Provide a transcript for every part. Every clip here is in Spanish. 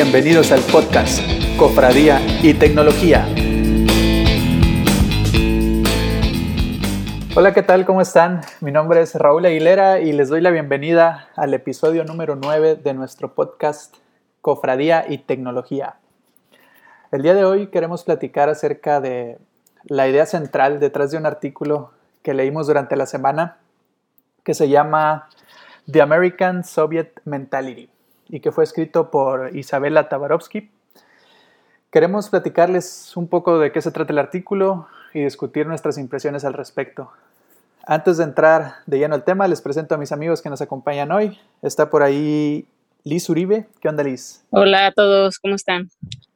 Bienvenidos al podcast Cofradía y Tecnología. Hola, ¿qué tal? ¿Cómo están? Mi nombre es Raúl Aguilera y les doy la bienvenida al episodio número 9 de nuestro podcast Cofradía y Tecnología. El día de hoy queremos platicar acerca de la idea central detrás de un artículo que leímos durante la semana que se llama The American Soviet Mentality y que fue escrito por Isabella Tabarovsky. Queremos platicarles un poco de qué se trata el artículo y discutir nuestras impresiones al respecto. Antes de entrar de lleno al tema, les presento a mis amigos que nos acompañan hoy. Está por ahí Liz Uribe. ¿Qué onda, Liz? Hola a todos, ¿cómo están?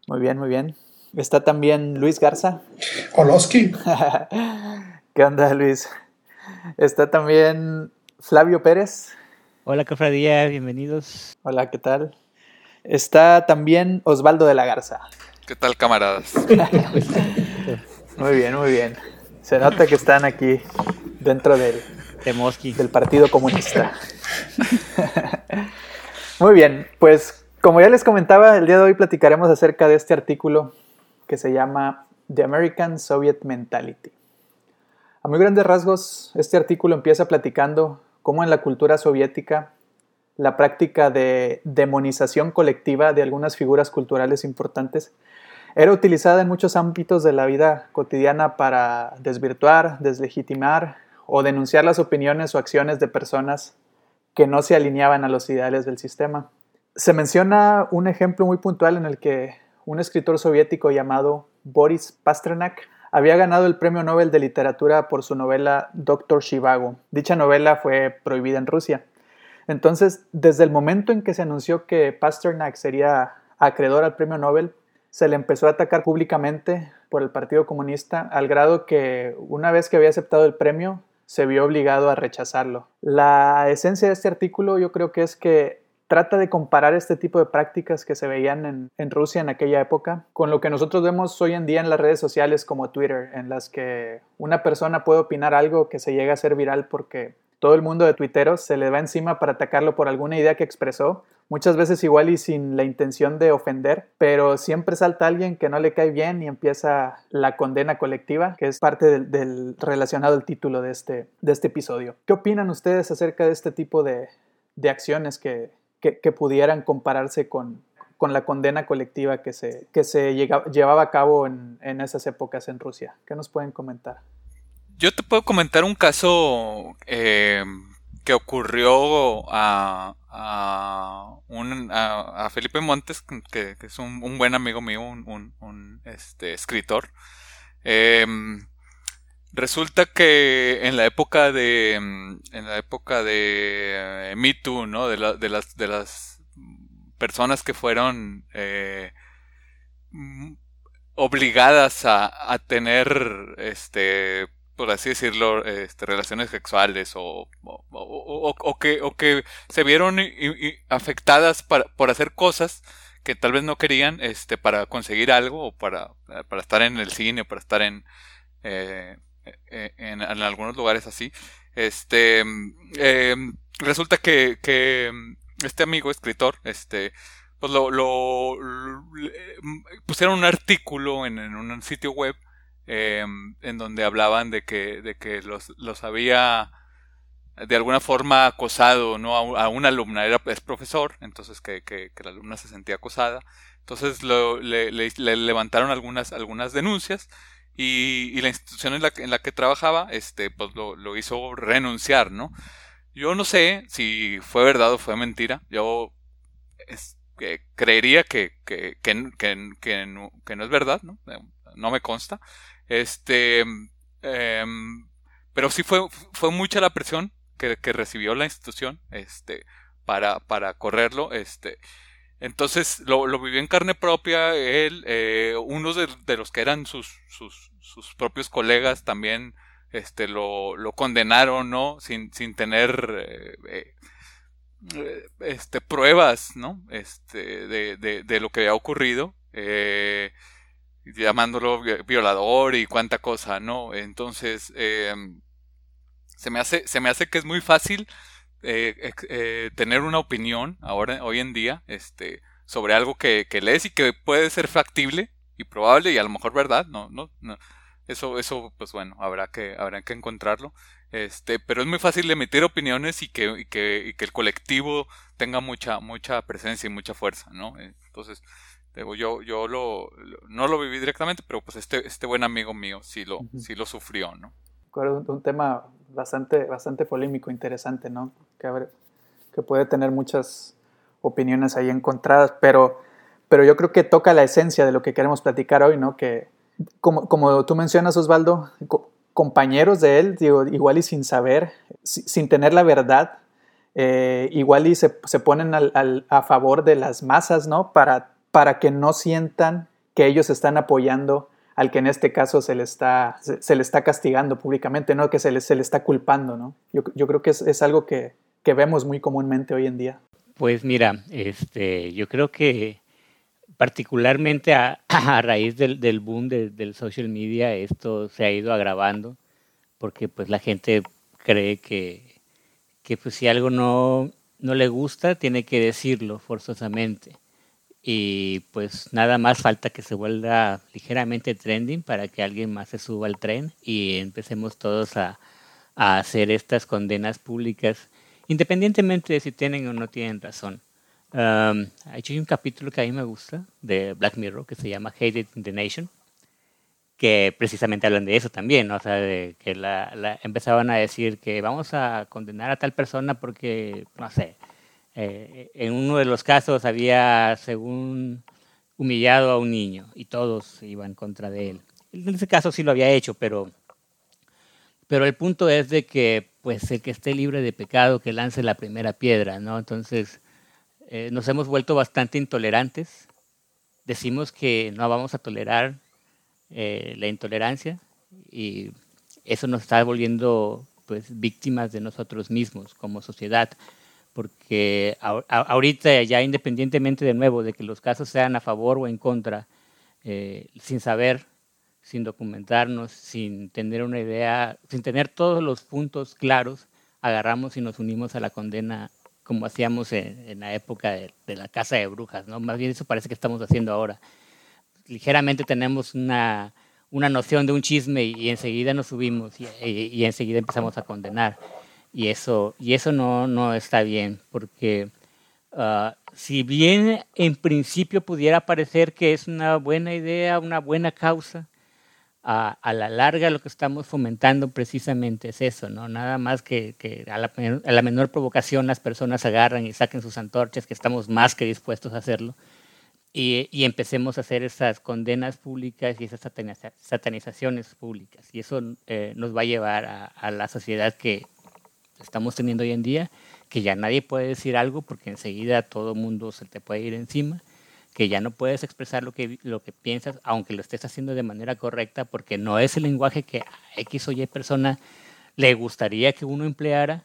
Muy bien, muy bien. Está también Luis Garza. Oloski. ¿Qué onda, Luis? Está también Flavio Pérez. Hola, cofradía, bienvenidos. Hola, ¿qué tal? Está también Osvaldo de la Garza. ¿Qué tal, camaradas? muy bien, muy bien. Se nota que están aquí dentro del, de del Partido Comunista. muy bien, pues como ya les comentaba, el día de hoy platicaremos acerca de este artículo que se llama The American Soviet Mentality. A muy grandes rasgos, este artículo empieza platicando cómo en la cultura soviética la práctica de demonización colectiva de algunas figuras culturales importantes era utilizada en muchos ámbitos de la vida cotidiana para desvirtuar, deslegitimar o denunciar las opiniones o acciones de personas que no se alineaban a los ideales del sistema. Se menciona un ejemplo muy puntual en el que un escritor soviético llamado Boris Pasternak había ganado el Premio Nobel de Literatura por su novela Doctor Shivago. Dicha novela fue prohibida en Rusia. Entonces, desde el momento en que se anunció que Pasternak sería acreedor al Premio Nobel, se le empezó a atacar públicamente por el Partido Comunista al grado que una vez que había aceptado el premio, se vio obligado a rechazarlo. La esencia de este artículo yo creo que es que trata de comparar este tipo de prácticas que se veían en, Rusia en aquella época con lo que nosotros vemos hoy en día en las redes sociales como Twitter, en las que una persona puede opinar algo que se llega a ser viral porque todo el mundo de tuiteros se le va encima para atacarlo por alguna idea que expresó, muchas veces igual y sin la intención de ofender, pero siempre salta alguien que no le cae bien y empieza la condena colectiva, que es parte del, relacionado al título de este, de este episodio. ¿Qué opinan ustedes acerca de este tipo de, de acciones que, que, pudieran compararse con, con, la condena colectiva que se, que se llevaba a cabo en, en, esas épocas en Rusia. ¿Qué nos pueden comentar? Yo te puedo comentar un caso eh, que ocurrió a, a, un, a, Felipe Montes, que, es un, buen amigo mío, un, un este, escritor. Eh, Resulta que en la época de mm, en la época de eh, Me Too, ¿no? De, de las de las personas que fueron eh, mm, obligadas a, a, tener este por así decirlo este, relaciones sexuales o, o, o, que o que se vieron afectadas para, por hacer cosas que tal vez no querían este para conseguir algo o para, para estar en el cine para estar en eh, eh, en, algunos lugares así. Este, em, resulta que, que este amigo escritor, este, pues lo, lo, pusieron un artículo en, un sitio web em, en donde hablaban de que, de que los, los había de alguna forma acosado ¿no? a, una alumna, era es profesor, entonces que, que, la alumna se sentía acosada, entonces lo, le, levantaron algunas, algunas denuncias y, la institución en la, en la, que trabajaba este, pues lo, hizo renunciar, ¿no? Yo no sé si fue verdad o fue mentira. Yo creería que, que, que, no, es verdad, ¿no? Eh, no me consta. Este, em, pero sí fue, fue mucha la presión que, recibió la institución este, para, para correrlo. Este, entonces lo, vivió en carne propia él, eh, unos de, los que eran sus, sus, sus propios colegas también este, lo, condenaron, ¿no? Sin, sin tener eh, eh, este, pruebas, ¿no? Este, de, de, de, lo que había ocurrido, eh, llamándolo violador y cuánta cosa, ¿no? Entonces, se, me hace, se me hace que es muy fácil eh, eh, tener una opinión ahora hoy en día este sobre algo que, que lees y que puede ser factible y probable y a lo mejor verdad, no, no, no. Eso, eso, pues bueno, habrá que, habrá que encontrarlo. Este, pero es muy fácil emitir opiniones y que, y que, y que el colectivo tenga mucha, mucha presencia y mucha fuerza, ¿no? Entonces, yo, yo lo, no lo viví directamente, pero pues este, este buen amigo mío sí lo, sí lo sufrió, ¿no? Un, un tema bastante, bastante polémico, interesante, ¿no? Que, que puede tener muchas opiniones ahí encontradas, pero, pero yo creo que toca la esencia de lo que queremos platicar hoy, ¿no? Que como, como tú mencionas, Osvaldo, compañeros de él, digo, igual y sin saber, sin tener la verdad, eh, igual y se, se ponen al, al, a favor de las masas, ¿no? Para, para que no sientan que ellos están apoyando al que en este caso se le está, se, le está castigando públicamente, ¿no? Que se le, se le está culpando, ¿no? Yo, yo creo que es, es algo que, que, vemos muy comúnmente hoy en día. Pues mira, este, yo creo que particularmente a, a raíz del, del boom de, del social media, esto se ha ido agravando, porque pues la gente cree que, que pues si algo no, no le gusta, tiene que decirlo forzosamente. Y pues nada más falta que se vuelva ligeramente trending para que alguien más se suba al tren y empecemos todos a, a hacer estas condenas públicas, independientemente de si tienen o no tienen razón. Um, hay un capítulo que a mí me gusta de Black Mirror que se llama Hated in the Nation, que precisamente hablan de eso también, ¿no? o sea, de que la, la, empezaban a decir que vamos a condenar a tal persona porque, no sé, eh, en uno de los casos había, según, humillado a un niño y todos iban contra de él. En ese caso sí lo había hecho, pero, pero el punto es de que, pues, el que esté libre de pecado, que lance la primera piedra, ¿no? Entonces, eh, nos hemos vuelto bastante intolerantes. Decimos que no vamos a tolerar eh, la intolerancia y eso nos está volviendo pues víctimas de nosotros mismos como sociedad porque ahorita ya independientemente de nuevo de que los casos sean a favor o en contra eh, sin saber sin documentarnos sin tener una idea sin tener todos los puntos claros agarramos y nos unimos a la condena como hacíamos en, la época de, la casa de brujas, ¿no? Más bien eso parece que estamos haciendo ahora. Ligeramente tenemos una, una noción de un chisme y, enseguida nos subimos y, enseguida empezamos a condenar. Y eso, y eso no, no está bien, porque uh, si bien en principio pudiera parecer que es una buena idea, una buena causa, a, a, la larga lo que estamos fomentando precisamente es eso, ¿no? Nada más que, que a, la, menor provocación las personas agarran y saquen sus antorchas, que estamos más que dispuestos a hacerlo, y, y empecemos a hacer esas condenas públicas y esas sataniza, satanizaciones públicas. Y eso eh, nos va a llevar a, a la sociedad que estamos teniendo hoy en día, que ya nadie puede decir algo porque enseguida todo mundo se te puede ir encima que ya no puedes expresar lo que, lo que piensas, aunque lo estés haciendo de manera correcta, porque no es el lenguaje que a X o Y persona le gustaría que uno empleara,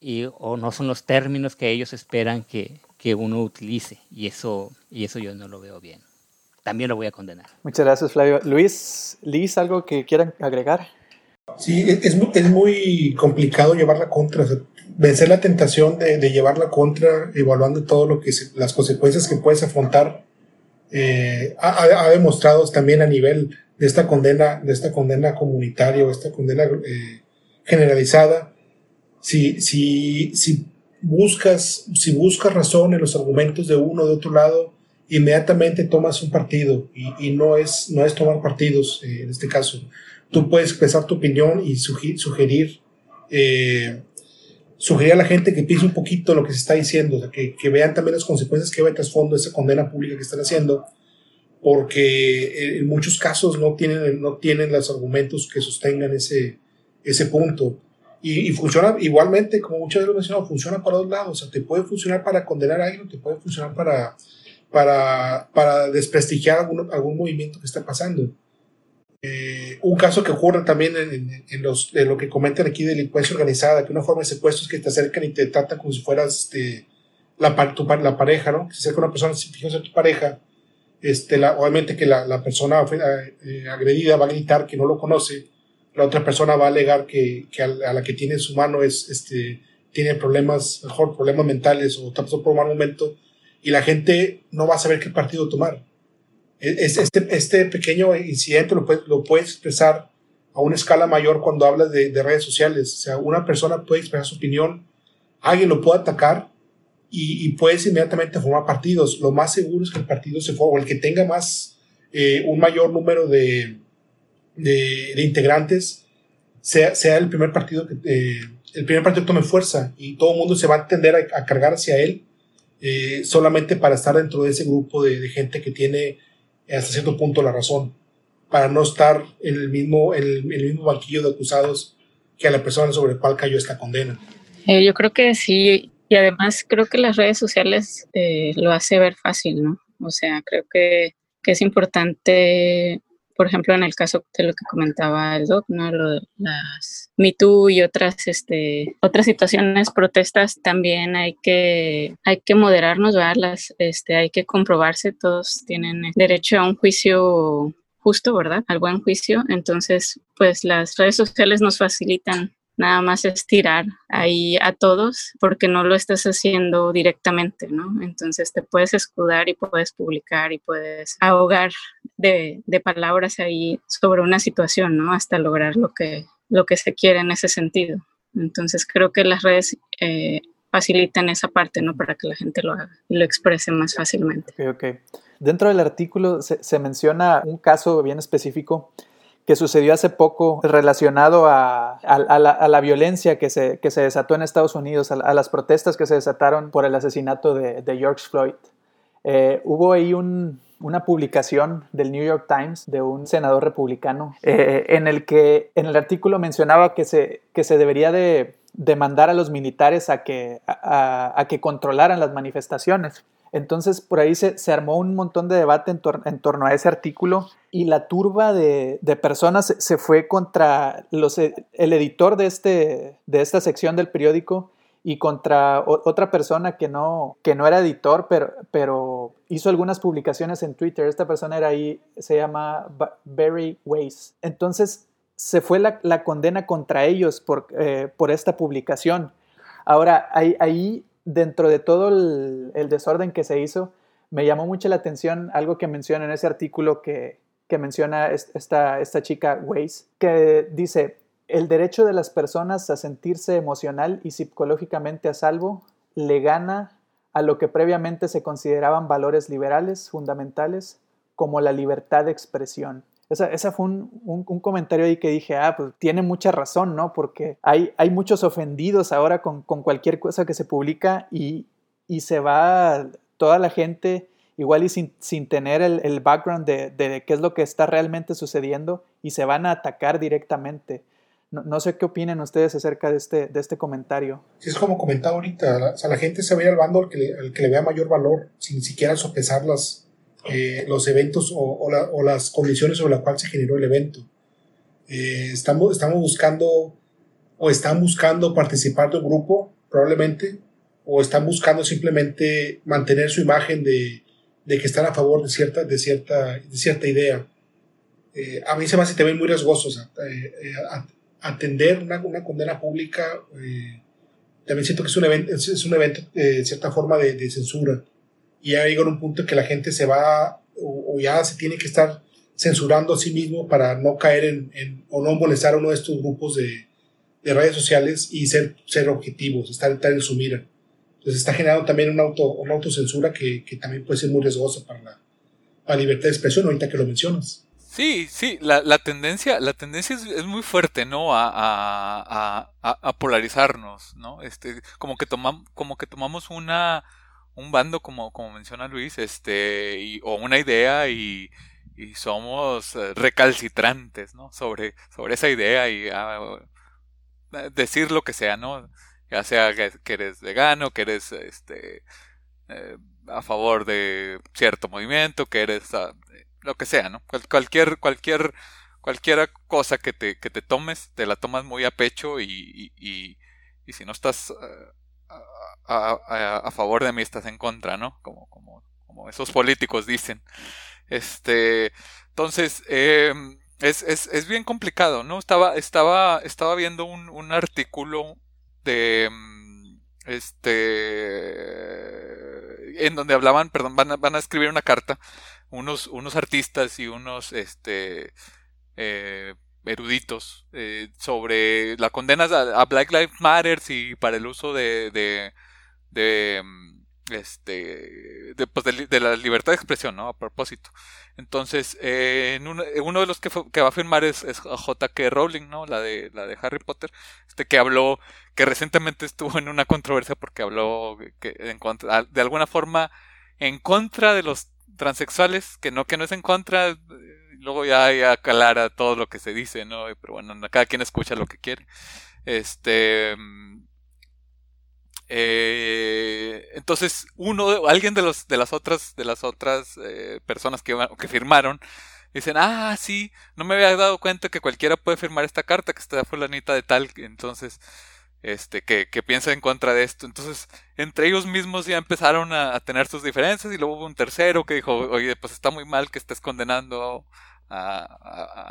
y, o no son los términos que ellos esperan que, que uno utilice, y eso, y eso yo no lo veo bien. También lo voy a condenar. Muchas gracias, Flavio. Luis, Liz, ¿algo que quieran agregar? Sí, es, es muy complicado llevarla contra. O sea, vencer la tentación de, de, llevarla contra, evaluando todo lo que se, las consecuencias que puedes afrontar, eh, ha, ha, demostrado también a nivel de esta condena, de esta condena comunitaria o esta condena eh, generalizada. Si, si, si buscas, si buscas razón en los argumentos de uno o de otro lado, inmediatamente tomas un partido y, y no es, no es tomar partidos eh, en este caso. Tú puedes expresar tu opinión y sugerir, eh, sugerir a la gente que piense un poquito lo que se está diciendo, o que, vean también las consecuencias que va en trasfondo esa condena pública que están haciendo, porque en muchos casos no tienen, no tienen los argumentos que sostengan ese, ese punto. Y, y funciona igualmente, como muchas veces lo he mencionado, funciona para dos lados. O sea, te puede funcionar para condenar a alguien, te puede funcionar para, para, para desprestigiar algún, algún movimiento que está pasando. Eh, un caso que ocurre también en, en, en, los, en, lo que comentan aquí de delincuencia organizada, que una forma de secuestro es que te acercan y te tratan como si fueras este, la, tu, la pareja, ¿no? Que se acerca una persona, si fijas ser tu pareja, este, obviamente que la, la persona eh, agredida va a gritar que no lo conoce, la otra persona va a alegar que, que a, a, la que tiene en su mano es, este, tiene problemas, mejor problemas mentales o está pasando por un mal momento, y la gente no va a saber qué partido tomar. Este, este pequeño incidente lo puedes, lo puedes expresar a una escala mayor cuando hablas de, de, redes sociales. O sea, una persona puede expresar su opinión, alguien lo puede atacar y, y, puedes inmediatamente formar partidos. Lo más seguro es que el partido se forme, o el que tenga más, eh, un mayor número de, de, de integrantes, sea, sea, el primer partido que, eh, el primer partido tome fuerza y todo el mundo se va a tender a, a cargar hacia él eh, solamente para estar dentro de ese grupo de gente que tiene hasta cierto punto la razón para no estar en el mismo, en el, mismo banquillo de acusados que a la persona sobre la cual cayó esta condena. Eh, yo creo que sí, y además creo que las redes sociales eh, lo hace ver fácil, ¿no? O sea, creo que, que, es importante, por ejemplo, en el caso de lo que comentaba el doc, ¿no? Lo, las Me Too y otras, este, otras situaciones, protestas, también hay que, hay que moderarnos, ¿verdad? Las, este, hay que comprobarse, todos tienen derecho a un juicio justo, ¿verdad? Al buen juicio. Entonces, pues las redes sociales nos facilitan nada más estirar ahí a todos porque no lo estás haciendo directamente, ¿no? Entonces te puedes escudar y puedes publicar y puedes ahogar de, de palabras ahí sobre una situación, ¿no? Hasta lograr lo que, lo que se quiere en ese sentido. Entonces creo que las redes eh, facilitan esa parte, ¿no? Para que la gente lo haga y lo exprese más fácilmente. Ok, ok. Dentro del artículo se, menciona un caso bien específico que sucedió hace poco relacionado a, a, a, la, a la, violencia que se, que se, desató en Estados Unidos, a, las protestas que se desataron por el asesinato de, de George Floyd. Eh, hubo ahí un, una publicación del New York Times de un senador republicano eh, en el que en el artículo mencionaba que se, que se debería de demandar a los militares a que, a, que controlaran las manifestaciones. Entonces por ahí se, armó un montón de debate en, tor en, torno a ese artículo y la turba de, personas se, fue contra los, el editor de, este, de esta sección del periódico y contra otra persona que no, era editor, pero, hizo algunas publicaciones en Twitter. Esta persona era ahí, se llama Barry Weiss. Entonces se fue la, condena contra ellos por, eh, por esta publicación. Ahora, ahí, ahí dentro de todo el, desorden que se hizo, me llamó mucho la atención algo que menciona en ese artículo que, que menciona esta, esta chica Weiss, que dice, el derecho de las personas a sentirse emocional y psicológicamente a salvo le gana a lo que previamente se consideraban valores liberales fundamentales como la libertad de expresión. Esa, esa fue un, un, un, comentario ahí que dije, ah, pues tiene mucha razón, ¿no? Porque hay, hay muchos ofendidos ahora con, con cualquier cosa que se publica y, y, se va toda la gente igual y sin, sin tener el, el background de, de, qué es lo que está realmente sucediendo y se van a atacar directamente. No, no, sé qué opinan ustedes acerca de este, de este comentario. Sí, es como comentaba ahorita, o sea, la gente se va a ir al bando al que, le, al que le vea mayor valor, sin siquiera sopesar las, eh, los eventos o, o, la, o, las condiciones sobre las cuales se generó el evento. Eh, estamos, estamos buscando o están buscando participar del grupo, probablemente, o están buscando simplemente mantener su imagen de, de que están a favor de cierta, de cierta, de cierta idea. Eh, a mí se me hace también muy riesgoso. O sea, atender una, una, condena pública, también siento que es un evento, es un evento de cierta forma de, de censura y ya llega un punto que la gente se va o, o, ya se tiene que estar censurando a sí mismo para no caer en, en o no molestar a uno de estos grupos de, de redes sociales y ser, ser objetivos, estar, estar en su mira. Entonces está generando también una, auto, una autocensura que, que también puede ser muy riesgosa para la, para libertad de expresión, ahorita que lo mencionas. Sí, sí, la, la tendencia, la tendencia es, es muy fuerte, ¿no? A, a, a, a, polarizarnos, ¿no? Este, como que tomamos, como que tomamos una, un bando como, como menciona Luis, este, y, o una idea y, y somos eh, recalcitrantes, ¿no? Sobre, sobre esa idea y uh, decir lo que sea, ¿no? Ya sea que, eres vegano, que eres, este, eh, a favor de cierto movimiento, que eres uh, lo que sea, ¿no? Cual, cualquier, cualquier, cualquier cosa que te, que te tomes, te la tomas muy a pecho y, y, si no estás a, favor de mí, estás en contra, ¿no? Como, como, como esos políticos dicen. Este, entonces, eh, es, es, es, bien complicado, ¿no? Estaba, estaba, estaba viendo un, un artículo de, este, en donde hablaban, perdón, van a, van a escribir una carta, unos, unos artistas y unos, este, eh, eruditos eh, sobre la condena a, Black Lives Matter y para el uso de, de, mm, este de, pues de, la libertad de expresión, ¿no? A propósito. Entonces, eh, en uno, de los que, que, va a firmar es, es J.K. Rowling, ¿no? La de, la de Harry Potter, este que habló, que recientemente estuvo en una controversia porque habló que en contra, de alguna forma en contra de los transexuales, que no, que no es en contra, luego ya, ya aclara todo lo que se dice, ¿no? Pero bueno, cada quien escucha lo que quiere. Este eh, entonces, uno, alguien de los, de las otras, de las otras eh, personas que, que firmaron, dicen, ah, sí, no me había dado cuenta que cualquiera puede firmar esta carta, que está fulanita de tal, entonces, este, que, que piensa en contra de esto. Entonces, entre ellos mismos ya empezaron a, tener sus diferencias y luego hubo un tercero que dijo, oye, pues está muy mal que estés condenando a,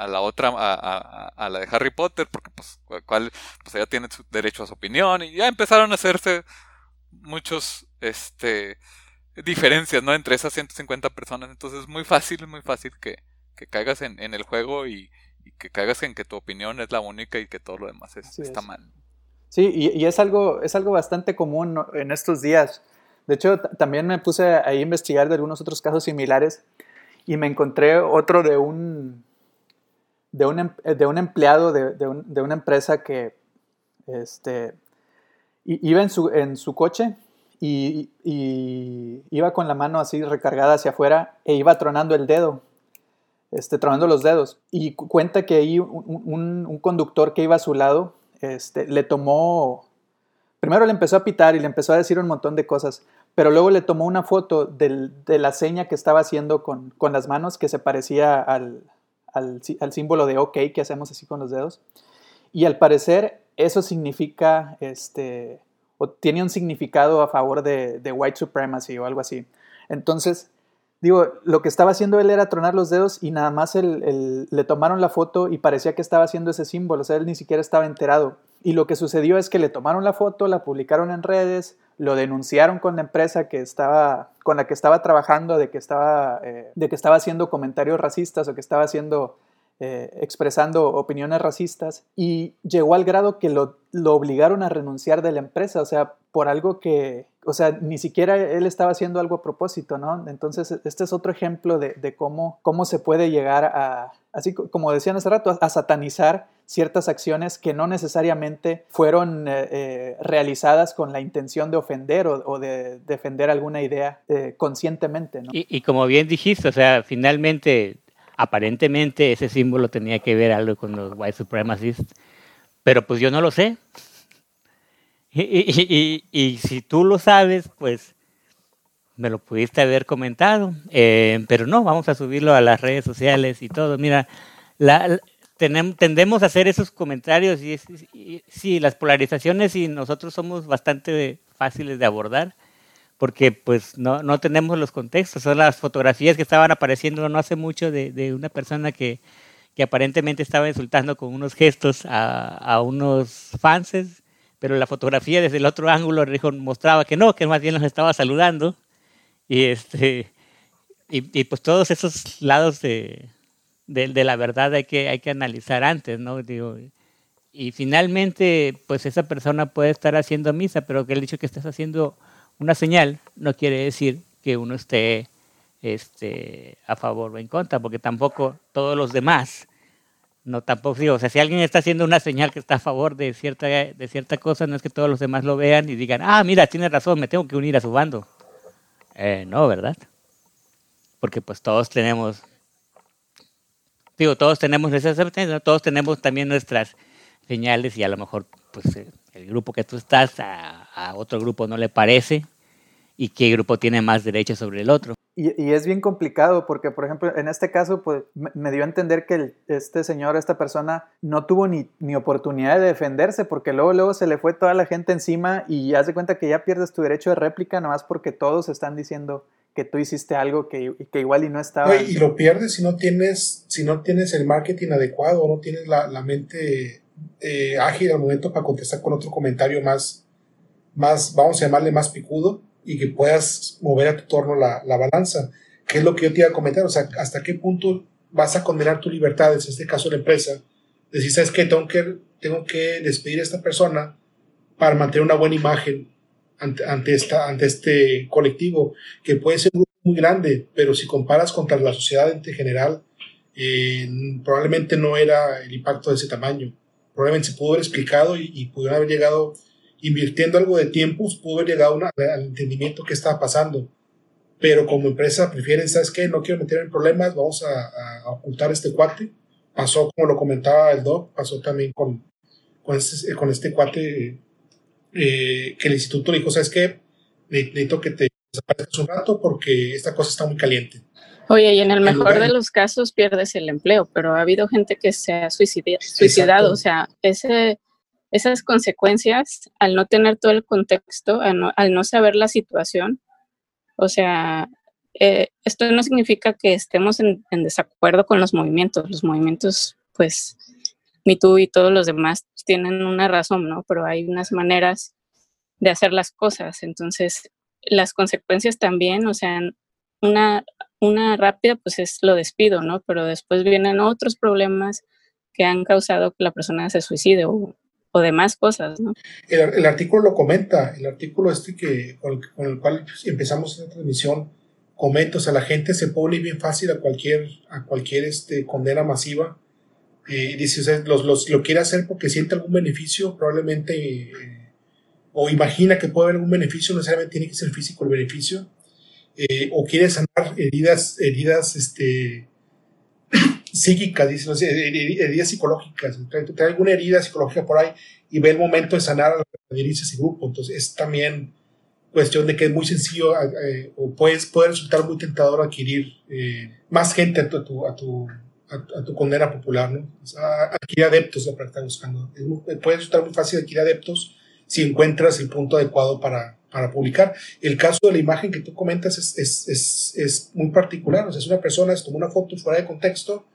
a, la otra, a, a, la de Harry Potter, porque pues, cual, pues ella tiene su derecho a su opinión, y ya empezaron a hacerse muchos, este, diferencias, ¿no? Entre esas 150 personas, entonces es muy fácil, muy fácil que, que caigas en, en el juego y, que caigas en que tu opinión es la única y que todo lo demás está mal. Sí, y, y, es, algo, es algo bastante común en estos días. De hecho, también me puse a investigar de algunos otros casos similares y me encontré otro de un, de un, em, de un empleado de, de, de, una empresa que este, iba en su, en su coche y, y, iba con la mano así recargada hacia afuera e iba tronando el dedo, este, tronando los dedos. Y cuenta que ahí un, un, conductor que iba a su lado este, le tomó, primero le empezó a pitar y le empezó a decir un montón de cosas, pero luego le tomó una foto de la seña que estaba haciendo con, las manos que se parecía al, símbolo de OK que hacemos así con los dedos. Y al parecer eso significa, este, o tiene un significado a favor de, de white supremacy o algo así. Entonces, digo, lo que estaba haciendo él era tronar los dedos y nada más le tomaron la foto y parecía que estaba haciendo ese símbolo, o sea, él ni siquiera estaba enterado. Y lo que sucedió es que le tomaron la foto, la publicaron en redes, lo denunciaron con la empresa que estaba, con la que estaba trabajando de que estaba, eh, de que estaba haciendo comentarios racistas o que estaba haciendo, eh, expresando opiniones racistas y llegó al grado que lo, lo obligaron a renunciar de la empresa, o sea, por algo que, o sea, ni siquiera él estaba haciendo algo a propósito, ¿no? Entonces, este es otro ejemplo de, de cómo, cómo se puede llegar a, así como decían hace rato, a satanizar ciertas acciones que no necesariamente fueron eh, eh, realizadas con la intención de ofender o, de defender alguna idea eh, conscientemente. ¿no? Y, como bien dijiste, o sea, finalmente, aparentemente ese símbolo tenía que ver algo con los white supremacists, pero pues yo no lo sé. Y, y si tú lo sabes, pues me lo pudiste haber comentado, pero no, vamos a subirlo a las redes sociales y todo. Mira, la, tendemos a hacer esos comentarios y, sí, las polarizaciones y nosotros somos bastante fáciles de abordar porque pues no, no tenemos los contextos. Son las fotografías que estaban apareciendo no hace mucho de, de una persona que, que, aparentemente estaba insultando con unos gestos a, a unos fans, pero la fotografía desde el otro ángulo mostraba que no, que más bien los estaba saludando. Y, este, y, y pues todos esos lados de, de, la verdad hay que, hay que analizar antes, ¿no? Digo, y finalmente, pues esa persona puede estar haciendo misa, pero que el hecho que estés haciendo una señal no quiere decir que uno esté este, a favor o en contra, porque tampoco todos los demás, no tampoco digo, o sea, si alguien está haciendo una señal que está a favor de cierta, de cierta cosa, no es que todos los demás lo vean y digan, ah, mira, tiene razón, me tengo que unir a su bando. Eh, no, ¿verdad? Porque pues todos tenemos digo, todos tenemos todos tenemos también nuestras señales y a lo mejor pues eh, el grupo que tú estás a, otro grupo no le parece y qué grupo tiene más derechos sobre el otro. Y, es bien complicado porque, por ejemplo, en este caso, pues me, dio a entender que este señor, esta persona, no tuvo ni, ni, oportunidad de defenderse porque luego, luego se le fue toda la gente encima y haz de cuenta que ya pierdes tu derecho de réplica nomás porque todos están diciendo que tú hiciste algo que, que igual y no estaba. y lo pierdes si no tienes, si no tienes el marketing adecuado, no tienes la, la mente eh, ágil al momento para contestar con otro comentario más, más, vamos a llamarle más picudo. y que puedas mover a tu torno la, la balanza, que es lo que yo te iba a comentar, o sea, hasta qué punto vas a condenar tus libertades, en este caso la empresa, decir, ¿sabes qué? Tengo que, tengo que despedir a esta persona para mantener una buena imagen ante, ante, esta, ante este colectivo, que puede ser muy grande, pero si comparas contra la sociedad en general, eh, probablemente no era el impacto de ese tamaño. Probablemente se pudo haber explicado y, y pudo haber llegado, invirtiendo algo de tiempo, pudo haber llegado al entendimiento que estaba pasando pero como empresa prefieren, ¿sabes qué? No quiero meter en problemas, vamos a, ocultar este cuate. Pasó, como lo comentaba el doc, pasó también con, con, este, con este cuate eh, que el instituto le dijo, ¿sabes qué? Necesito que te desaparezcas un rato porque esta cosa está muy caliente. Oye, y en el mejor de los casos pierdes el empleo, pero ha habido gente que se ha suicidado, o sea, ese, esas consecuencias, al no tener todo el contexto, al no saber la situación, o sea, eh, esto no significa que estemos en, desacuerdo con los movimientos. Los movimientos, pues, tú y todos los demás tienen una razón, ¿no? Pero hay unas maneras de hacer las cosas. Entonces, las consecuencias también, o sea, una, una rápida, pues es lo despido, ¿no? Pero después vienen otros problemas que han causado que la persona se suicide o, o demás cosas, ¿no? El, artículo lo comenta, el artículo este que, con, el, cual empezamos esta transmisión, comenta, o sea, la gente se pone bien fácil a cualquier, a cualquier este, condena masiva. Dice, los, los, lo quiere hacer porque siente algún beneficio, probablemente, eh, o imagina que puede haber algún beneficio, no necesariamente tiene que ser físico el beneficio, eh, o quiere sanar heridas, heridas, este, psíquicas, dice, heridas psicológicas, trae, alguna herida psicológica por ahí y ve el momento de sanar a ese grupo. Entonces es también cuestión de que es muy sencillo eh, o puedes, puede resultar muy tentador adquirir más gente a tu, a tu, a tu, condena popular, ¿no? adquirir adeptos, lo que buscando. puede resultar muy fácil adquirir adeptos si encuentras el punto adecuado para, para publicar. El caso de la imagen que tú comentas es, es, es, es muy particular, o es una persona, es como una foto fuera de contexto,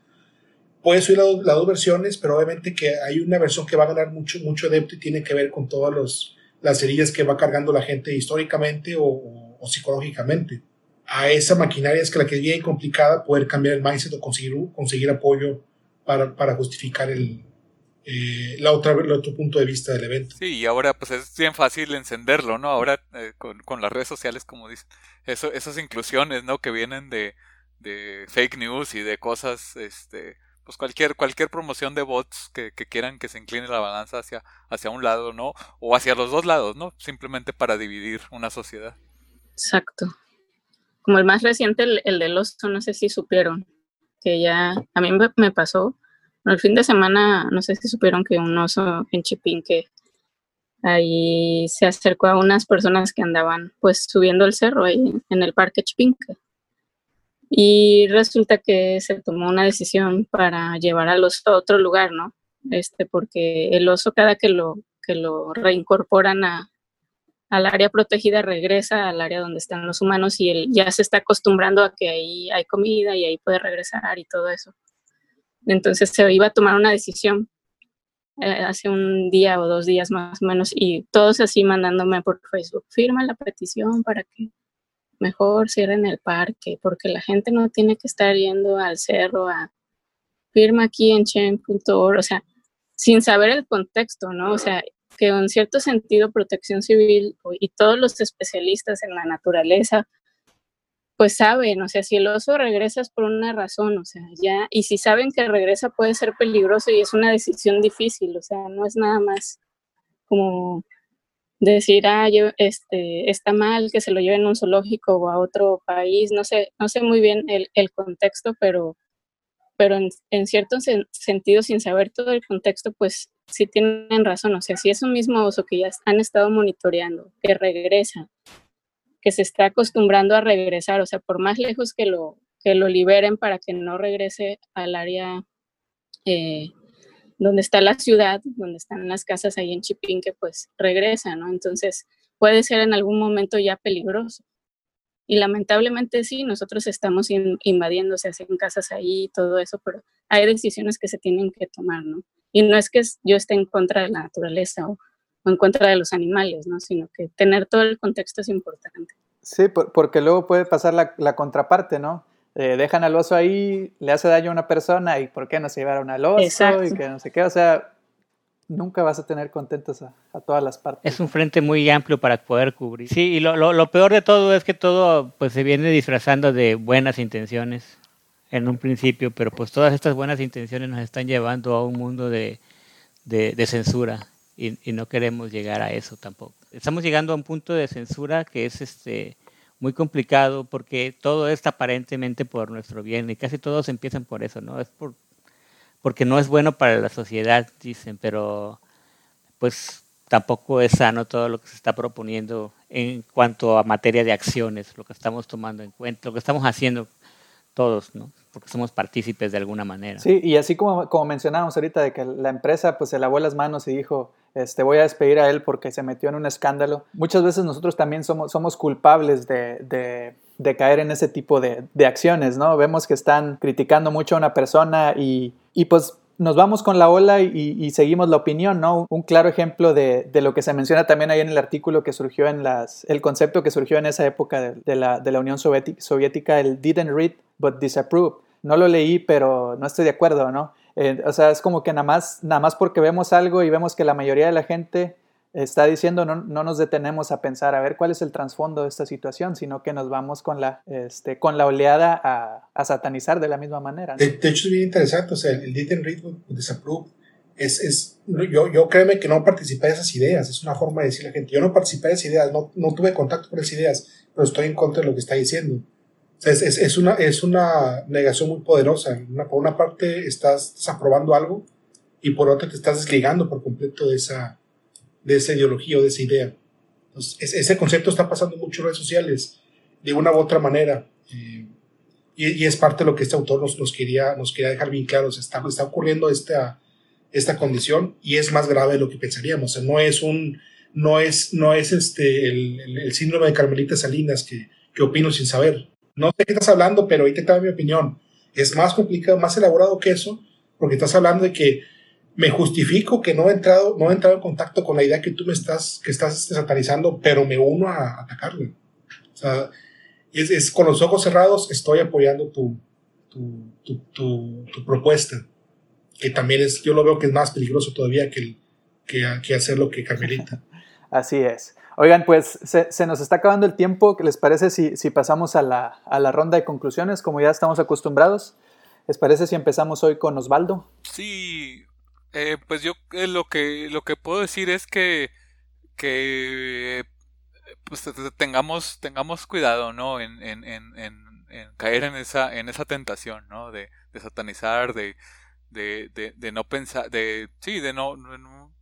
puedes subir las, dos versiones, pero obviamente que hay una versión que va a ganar mucho, mucho adepto y tiene que ver con todas las heridas que va cargando la gente históricamente o, psicológicamente. A esa maquinaria es que la que es bien complicada poder cambiar el mindset o conseguir, conseguir apoyo para, para justificar el, eh, la otra, el otro punto de vista del evento. Sí, y ahora pues es bien fácil encenderlo, ¿no? Ahora eh, con, con, las redes sociales, como dicen, eso, esas inclusiones, ¿no? Que vienen de, de fake news y de cosas, este, pues cualquier, cualquier promoción de bots que, quieran que se incline la balanza hacia, hacia un lado, ¿no? O hacia los dos lados, ¿no? Simplemente para dividir una sociedad. Exacto. Como el más reciente, el, el del oso, no sé si supieron, que ya a mí me pasó, el fin de semana, no sé si supieron que un oso en Chipinque ahí se acercó a unas personas que andaban pues subiendo el cerro ahí en el parque Chipinque y resulta que se tomó una decisión para llevar al oso a otro lugar, ¿no? Este, porque el oso cada que lo, que lo reincorporan a, al área protegida regresa al área donde están los humanos y él ya se está acostumbrando a que ahí hay comida y ahí puede regresar y todo eso. Entonces se iba a tomar una decisión eh, hace un día o dos días más o menos y todos así mandándome por Facebook, firma la petición para que mejor cierren el parque, porque la gente no tiene que estar yendo al cerro a firma aquí en chen.org, o sea, sin saber el contexto, ¿no? O sea, que en cierto sentido protección civil y todos los especialistas en la naturaleza, pues saben, o sea, si el oso regresa es por una razón, o sea, ya, y si saben que regresa puede ser peligroso y es una decisión difícil, o sea, no es nada más como decir, ah, yo, este, está mal que se lo lleven a un zoológico o a otro país, no sé, no sé muy bien el, el contexto, pero, pero en, en cierto sentido, sin saber todo el contexto, pues sí tienen razón, o sea, si es un mismo oso que ya han estado monitoreando, que regresa, que se está acostumbrando a regresar, o sea, por más lejos que lo, que lo liberen para que no regrese al área eh, donde está la ciudad, donde están las casas ahí en Chipinque, pues regresa, ¿no? Entonces puede ser en algún momento ya peligroso. Y lamentablemente sí, nosotros estamos invadiendo, se hacen casas ahí y todo eso, pero hay decisiones que se tienen que tomar, ¿no? Y no es que yo esté en contra de la naturaleza o, en contra de los animales, ¿no? Sino que tener todo el contexto es importante. Sí, porque luego puede pasar la, contraparte, ¿no? Eh, dejan al oso ahí, le hace daño a una persona y ¿por qué no se llevaron al oso? Y que no sé qué, o sea, nunca vas a tener contentos a, todas las partes. Es un frente muy amplio para poder cubrir. Sí, y lo, lo, peor de todo es que todo pues se viene disfrazando de buenas intenciones en un principio, pero pues todas estas buenas intenciones nos están llevando a un mundo de, de, censura y, no queremos llegar a eso tampoco. Estamos llegando a un punto de censura que es este muy complicado porque todo es aparentemente por nuestro bien y casi todos empiezan por eso, ¿no? Es por porque no es bueno para la sociedad, dicen, pero pues tampoco es sano todo lo que se está proponiendo en cuanto a materia de acciones, lo que estamos tomando en cuenta, lo que estamos haciendo todos, ¿no? Porque somos partícipes de alguna manera. Sí, y así como, como mencionábamos ahorita de que la empresa pues se lavó las manos y dijo, este, voy a despedir a él porque se metió en un escándalo. Muchas veces nosotros también somos, somos culpables de, de, caer en ese tipo de, de, acciones, ¿no? Vemos que están criticando mucho a una persona y, y pues nos vamos con la ola y, seguimos la opinión, ¿no? Un claro ejemplo de, lo que se menciona también ahí en el artículo que surgió en las, el concepto que surgió en esa época de, la, de la, Unión Soviética, el didn't read but disapprove. No lo leí, pero no estoy de acuerdo, ¿no? Eh, o sea, es como que nada más, nada más porque vemos algo y vemos que la mayoría de la gente está diciendo, no, no nos detenemos a pensar a ver cuál es el trasfondo de esta situación, sino que nos vamos con la, este, con la oleada a, a satanizar de la misma manera. De, hecho, es bien interesante, o sea, el didn't read disapprove es, es, yo, yo créeme que no participé de esas ideas, es una forma de decirle a la gente, yo no participé de esas ideas, no, no tuve contacto con esas ideas, pero estoy en contra de lo que está diciendo es, es, una, es una negación muy poderosa. por una parte estás desaprobando algo y por otra te estás desligando por completo de esa, de esa ideología o de esa idea. Ese concepto está pasando mucho en redes sociales, de una u otra manera. Eh, y, es parte de lo que este autor nos, quería, nos quería dejar bien claro. está, está ocurriendo esta, esta condición y es más grave de lo que pensaríamos. O no es un, no es, no es este, el, síndrome de Carmelita Salinas que, que opino sin saber no sé qué estás hablando, pero ahí te da mi opinión. Es más complicado, más elaborado que eso, porque estás hablando de que me justifico que no he entrado, no he entrado en contacto con la idea que tú me estás, que estás satanizando, pero me uno a atacarle. O sea, es, con los ojos cerrados estoy apoyando tu, tu, tu, tu, propuesta, que también es, yo lo veo que es más peligroso todavía que, que, que hacer lo que Carmelita. Así es. Oigan, pues se, nos está acabando el tiempo. ¿Qué les parece si, si pasamos a la, a la, ronda de conclusiones, como ya estamos acostumbrados? ¿Les parece si empezamos hoy con Osvaldo? Sí, eh, pues yo eh, lo, que, lo que puedo decir es que, que pues, tengamos, tengamos cuidado, ¿no? En, en, en, en, caer en esa, en esa tentación, ¿no? De, de satanizar, de, de, de, de, no pensar, de, sí, de no, no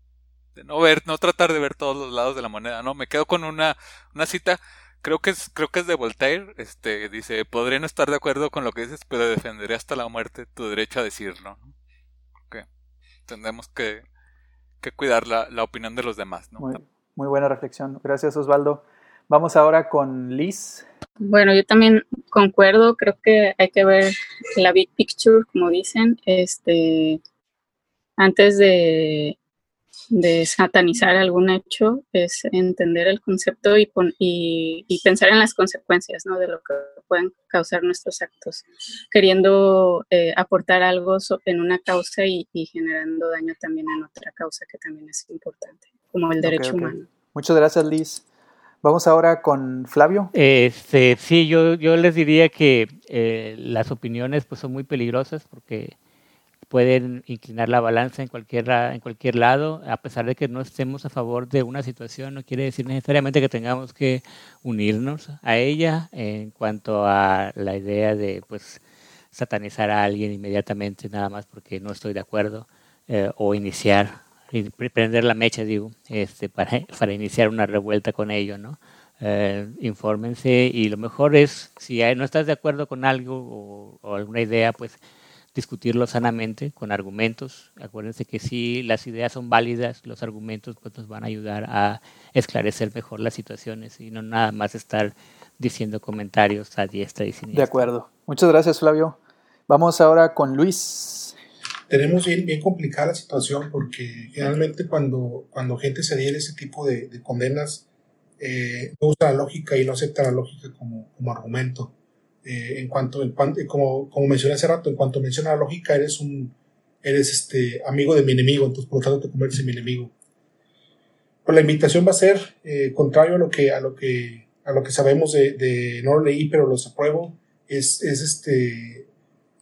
no ver, no tratar de ver todos los lados de la moneda, ¿no? Me quedo con una, una cita, creo que es, creo que es de Voltaire, este, dice, podré no estar de acuerdo con lo que dices, pero defenderé hasta la muerte tu derecho a decirlo. Tendremos que, que cuidar la, la, opinión de los demás, ¿no? Muy, muy buena reflexión. Gracias, Osvaldo. Vamos ahora con Liz. Bueno, yo también concuerdo, creo que hay que ver la big picture, como dicen, este, antes de de satanizar algún hecho es entender el concepto y, y, pensar en las consecuencias ¿no? de lo que pueden causar nuestros actos, queriendo eh, aportar algo en una causa y, generando daño también en otra causa que también es importante, como el derecho humano. Muchas gracias, Liz. Vamos ahora con Flavio. Este, sí, yo, yo les diría que eh, las opiniones pues, son muy peligrosas porque pueden inclinar la balanza en cualquier, en cualquier lado, a pesar de que no estemos a favor de una situación, no quiere decir necesariamente que tengamos que unirnos a ella en cuanto a la idea de pues satanizar a alguien inmediatamente nada más porque no estoy de acuerdo eh, o iniciar prender la mecha digo este para, para iniciar una revuelta con ello no eh, infórmense y lo mejor es si no estás de acuerdo con algo o alguna idea pues discutirlo sanamente con argumentos. Acuérdense que si las ideas son válidas, los argumentos pues, nos van a ayudar a esclarecer mejor las situaciones y no nada más estar diciendo comentarios a diestra y siniestra. De acuerdo. Muchas gracias, Flavio. Vamos ahora con Luis. tenemos bien, bien complicada la situación porque generalmente cuando, cuando gente se adhiere a ese tipo de, condenas, eh, no usa la lógica y no acepta la lógica como, como argumento. Eh, en cuanto, en como, como mencioné hace rato, en cuanto menciona la lógica, eres un eres este amigo de mi enemigo, entonces por lo tanto te conviertes en mi enemigo. Pues la invitación va a ser eh, contrario a lo que a lo que a lo que sabemos de, de no lo leí pero los apruebo es, es este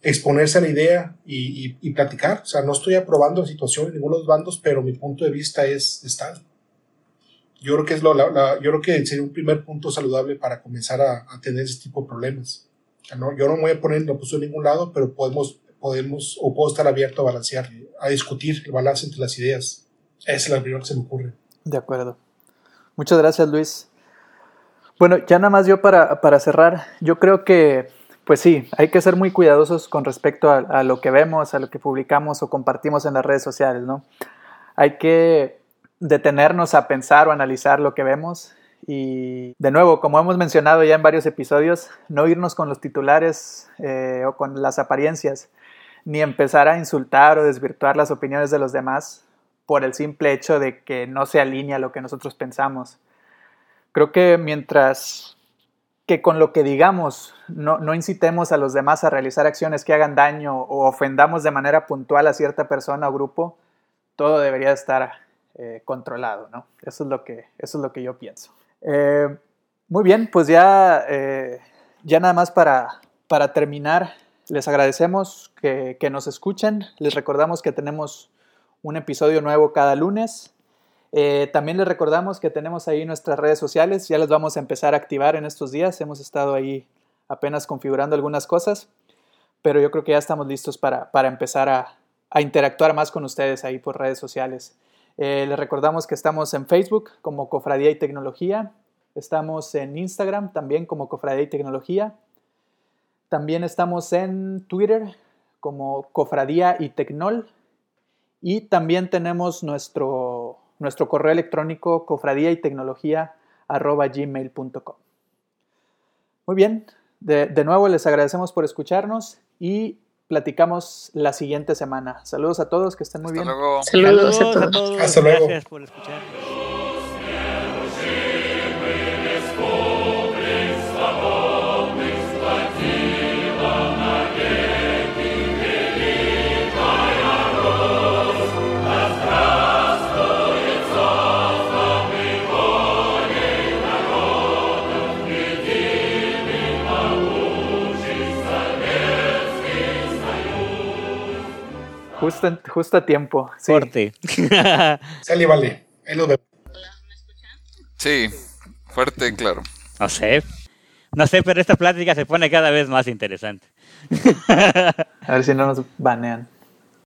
exponerse a la idea y, y, platicar. O sea, no estoy aprobando la situación en ninguno de los bandos, pero mi punto de vista es, es tal. Yo creo que es lo, la, yo creo que sería un primer punto saludable para comenzar a, a tener ese tipo de problemas. No, yo no me voy a poner en oposición en ningún lado, pero podemos, podemos o puedo estar abierto a balancear, a discutir el balance entre las ideas. Esa es la primera que se me ocurre. De acuerdo. Muchas gracias, Luis. Bueno, ya nada más yo para, para cerrar, yo creo que pues sí, hay que ser muy cuidadosos con respecto a, lo que vemos, a lo que publicamos o compartimos en las redes sociales, ¿no? Hay que detenernos a pensar o analizar lo que vemos y de nuevo, como hemos mencionado ya en varios episodios, no irnos con los titulares eh, o con las apariencias, ni empezar a insultar o desvirtuar las opiniones de los demás por el simple hecho de que no se alinea lo que nosotros pensamos. Creo que mientras que con lo que digamos no, no, incitemos a los demás a realizar acciones que hagan daño o ofendamos de manera puntual a cierta persona o grupo, todo debería estar eh, controlado, ¿no? Eso es lo que, eso es lo que yo pienso. Eh, muy bien, pues ya, eh, ya nada más para, para terminar, les agradecemos que, nos escuchen, les recordamos que tenemos un episodio nuevo cada lunes. Eh, también les recordamos que tenemos ahí nuestras redes sociales, ya las vamos a empezar a activar en estos días, hemos estado ahí apenas configurando algunas cosas, pero yo creo que ya estamos listos para, empezar a, interactuar más con ustedes ahí por redes sociales. Eh, les recordamos que estamos en Facebook como Cofradía y Tecnología, estamos en Instagram también como Cofradía y Tecnología, también estamos en Twitter como Cofradía y Tecnol. Y también tenemos nuestro nuestro correo electrónico cofradía y tecnología gmail.com. Muy bien, de, de, nuevo les agradecemos por escucharnos y platicamos la siguiente semana. Saludos a todos, que estén muy bien. Saludos, a todos. Hasta luego. Gracias por escuchar. Justo, a tiempo. Sí. Fuerte. Sale, vale. Ahí lo vemos. Sí, fuerte y claro. No sé. No sé, pero esta plática se pone cada vez más interesante. A ver si no nos banean.